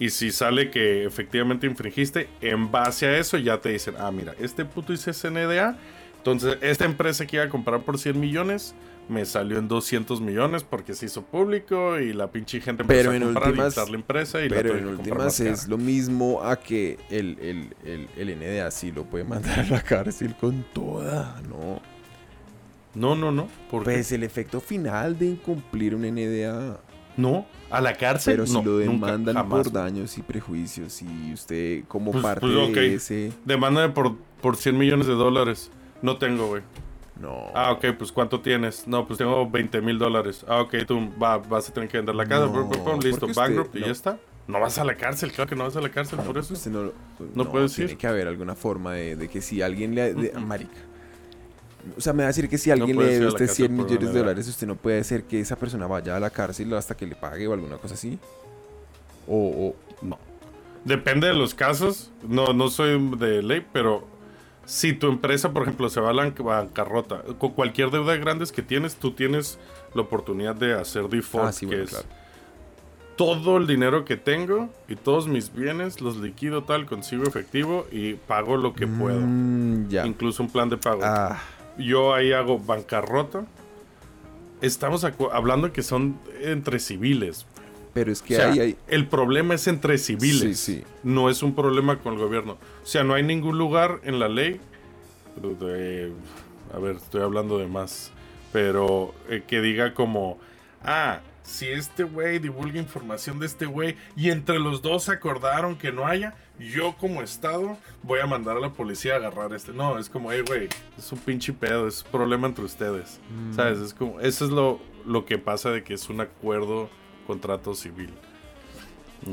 Y si sale que efectivamente infringiste, en base a eso ya te dicen, ah, mira, este puto hizo SNDA. Entonces, esta empresa que iba a comprar por 100 millones, me salió en 200 millones porque se hizo público y la pinche gente empezó Pero a comprar últimas- la empresa y Pero en últimas es lo mismo a que el, el, el, el NDA sí lo puede mandar a la cárcel con toda, ¿no? No, no, no. Pues el efecto final de incumplir un NDA. No, a la cárcel. Pero si no, lo demandan por daños y prejuicios y usted como Pues- parte pues, ok. de ese... Demándame por, por 100 millones de dólares. No tengo, güey. No. Ah, ok, pues ¿cuánto tienes? No, pues tengo 20 mil dólares. Ah, ok, tú va, vas a tener que vender la casa. No, listo, usted- bankrupt y ya está. No vas a la cárcel, claro que no vas a la cárcel por eso. Usted no, No puedes Tiene ir. que haber alguna forma de, de que si alguien le... de- marica. O sea, me va a decir que si alguien le debe usted cárcel 100 por millones de dólares, usted no puede hacer que esa persona vaya a la cárcel hasta que le pague o alguna cosa así. O, o- No. Depende de los casos. No, no soy de ley, pero si tu empresa, por ejemplo, se va a la bancarrota, con cualquier deuda grande que tienes, tú tienes la oportunidad de hacer default, Ah, sí, que bueno, es claro. todo el dinero que tengo y todos mis bienes los liquido tal, consigo efectivo y pago lo que puedo. Mm, ya. Incluso un plan de pago. Ah, Yo ahí hago bancarrota. Estamos hablando que son entre civiles. pero es que O sea, ahí hay... El problema es entre civiles. Sí, sí. No es un problema con el gobierno. O sea, no hay ningún lugar en la ley. de- a ver, estoy hablando de más. Pero eh, que diga como. Ah, si este güey divulga información de este güey y entre los dos acordaron que no haya, yo como Estado voy a mandar a la policía a agarrar a este. No, es como, hey, güey, es un pinche pedo, es un problema entre ustedes. Mm. ¿Sabes? Es como, eso es lo, lo que pasa de que es un acuerdo, contrato civil.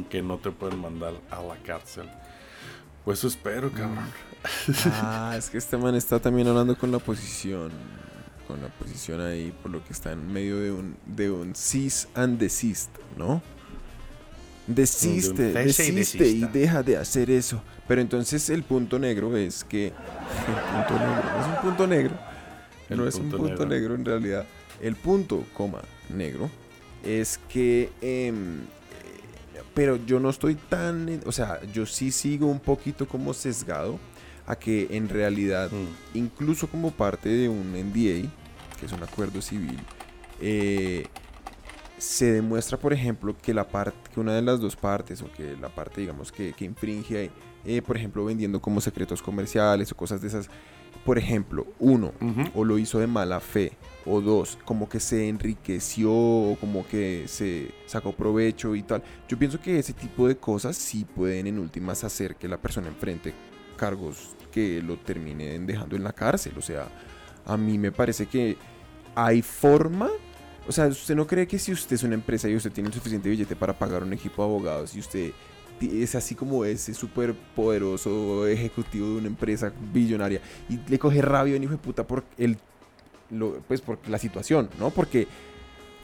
Que no te pueden mandar a la cárcel. Pues eso espero, cabrón. Ah, es que este man está también hablando con la oposición. Con la oposición ahí, por lo que está en medio de un, de un cease and desist, ¿no? Desiste, De y desiste y deja de hacer eso. Pero entonces el punto negro es que. [laughs] El punto negro no es un punto negro. El no es un punto negro. negro en realidad. El punto, coma, negro, es que. em, eh, pero yo no estoy tan. O sea, yo sí sigo un poquito como sesgado a que en realidad, Mm. incluso como parte de un NDA, que es un acuerdo civil, eh, se demuestra, por ejemplo, que la parte, que una de las dos partes, o que la parte, digamos, que, que infringe, eh, por ejemplo, vendiendo como secretos comerciales o cosas de esas, por ejemplo, uno, o lo hizo de mala fe, o dos, como que se enriqueció, o como que se sacó provecho y tal. Yo pienso que ese tipo de cosas sí pueden en últimas hacer que la persona enfrente cargos que lo terminen dejando en la cárcel. O sea, a mí me parece que hay forma. O sea, ¿usted no cree que si usted es una empresa y usted tiene el suficiente billete para pagar un equipo de abogados y usted es así como ese súper poderoso ejecutivo de una empresa billonaria y le coge rabia a un hijo de puta por el lo- pues por la situación, ¿no? Porque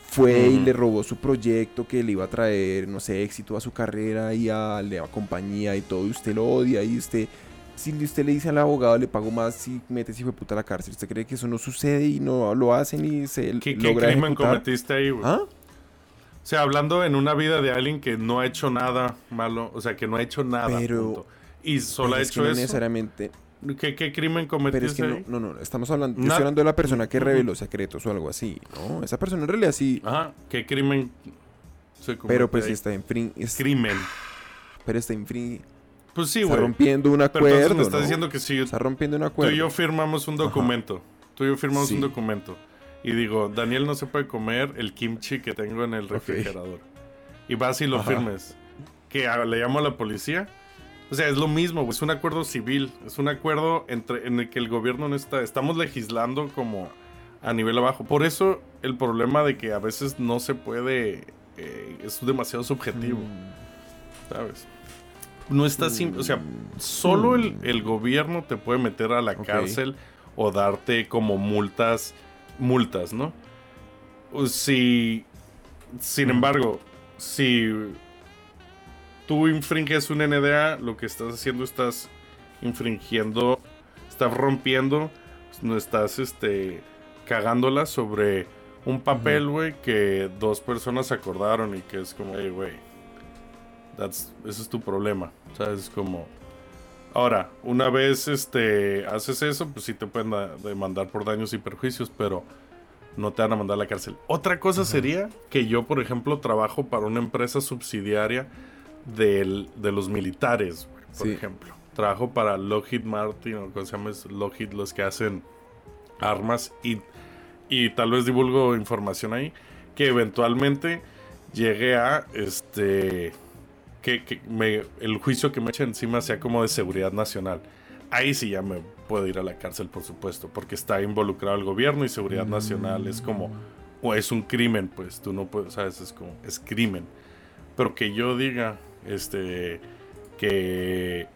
fue y le robó su proyecto que le iba a traer, no sé, éxito a su carrera y a la compañía y todo, y usted lo odia y usted, si usted le dice al abogado le pago más y mete ese hijo de puta a la cárcel, ¿usted cree que eso no sucede y no lo hacen y se ¿Qué, qué logra crimen ejecutar? cometiste ahí, güey? ¿Ah? O sea, hablando en una vida de alguien que no ha hecho nada malo, o sea, que no ha hecho nada. Pero- punto. Y solo Pero ha es que hecho no eso. necesariamente ¿Qué, qué crimen Pero es cometiste que no, ahí? no, no, estamos hablando, yo estoy hablando de la persona que reveló secretos o algo así, ¿no? Esa persona en realidad sí, Ajá, ¿qué crimen se comete pero pues ahí? está infring, es- Crimen. pero está infring, Pues sí, está güey. rompiendo un Pero acuerdo, entonces me estás ¿no? diciendo que sí, Está rompiendo un tú acuerdo. y yo firmamos un documento. Tú y yo firmamos Sí. un documento. Y digo, Daniel no se puede comer el kimchi que tengo en el refrigerador. Y vas y lo Ajá. firmes. Que le llamo a la policía. O sea, es lo mismo, güey, es un acuerdo civil. Es un acuerdo entre, en el que el gobierno no está. Estamos legislando como a nivel abajo. Por eso el problema de que a veces no se puede. eh, es demasiado subjetivo. Mm. ¿Sabes? No está sin. O sea, solo el, el gobierno te puede meter a la cárcel o darte como multas. Multas, ¿no? O Si. Sin embargo, si tú infringes un NDA, lo que estás haciendo estás infringiendo, estás rompiendo, no estás este cagándola sobre un papel, güey, que dos personas acordaron y que es como, hey, güey, that's- ese es tu problema, ¿sabes? Es como... Ahora, una vez este haces eso, pues sí te pueden da- demandar por daños y perjuicios, pero no te van a mandar a la cárcel. Otra cosa sería que yo, por ejemplo, trabajo para una empresa subsidiaria del- de los militares, por Sí. ejemplo. Trabajo para Lockheed Martin, o como se llama, es Lockheed, los que hacen armas, y, y tal vez divulgo información ahí, que eventualmente llegue a, este, que, el juicio que me echa encima sea como de seguridad nacional. Ahí sí ya me puedo ir a la cárcel, por supuesto, porque está involucrado el gobierno y seguridad nacional. Es como, o es un crimen, pues tú no puedes, sabes, es como, es crimen. Pero que yo diga, este, que,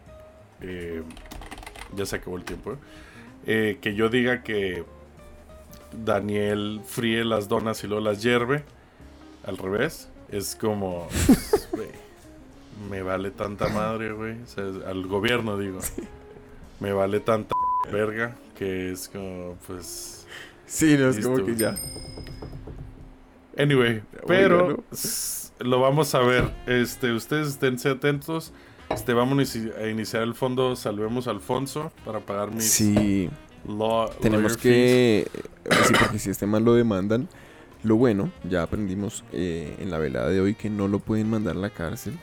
eh, ya se acabó el tiempo, eh, que yo diga que Daniel fríe las donas y luego las hierve, al revés, es como, [laughs] me vale tanta madre, güey, o sea, al gobierno digo, me vale tanta verga que es como, pues... Sí, no, es Listo. como que ya. Anyway, pero Oiga, ¿no? s- lo vamos a ver. Este, ustedes esténse atentos. Este, vamos a inici- a iniciar el fondo Salvemos a Alfonso para pagar mis Sí, law- tenemos fees. que... eh, Sí, porque si este man lo demandan, lo bueno, ya aprendimos eh, en la velada de hoy que no lo pueden mandar a la cárcel,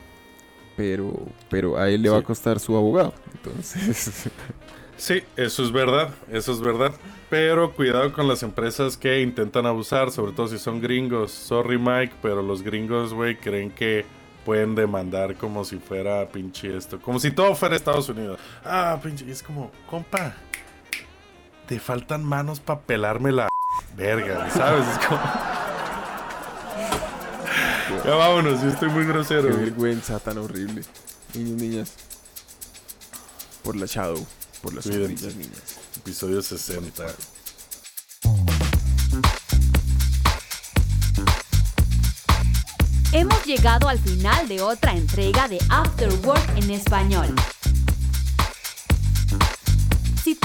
pero, pero a él le va a costar su abogado. Entonces, [laughs] Sí, eso es verdad, eso es verdad. Pero cuidado con las empresas que intentan abusar, sobre todo si son gringos. Sorry Mike, pero los gringos, güey, creen que pueden demandar como si fuera pinche esto. Como si todo fuera Estados Unidos. Ah, pinche, es como, compa, te faltan manos para pelarme la verga, ¿sabes? Es como... ya vámonos, yo estoy muy qué grosero. güey. vergüenza tan horrible. Niños, niñas. Por la Shadow, por las sombrillas, niñas. Episodio 60. Hemos llegado al final de otra entrega de After Work en español.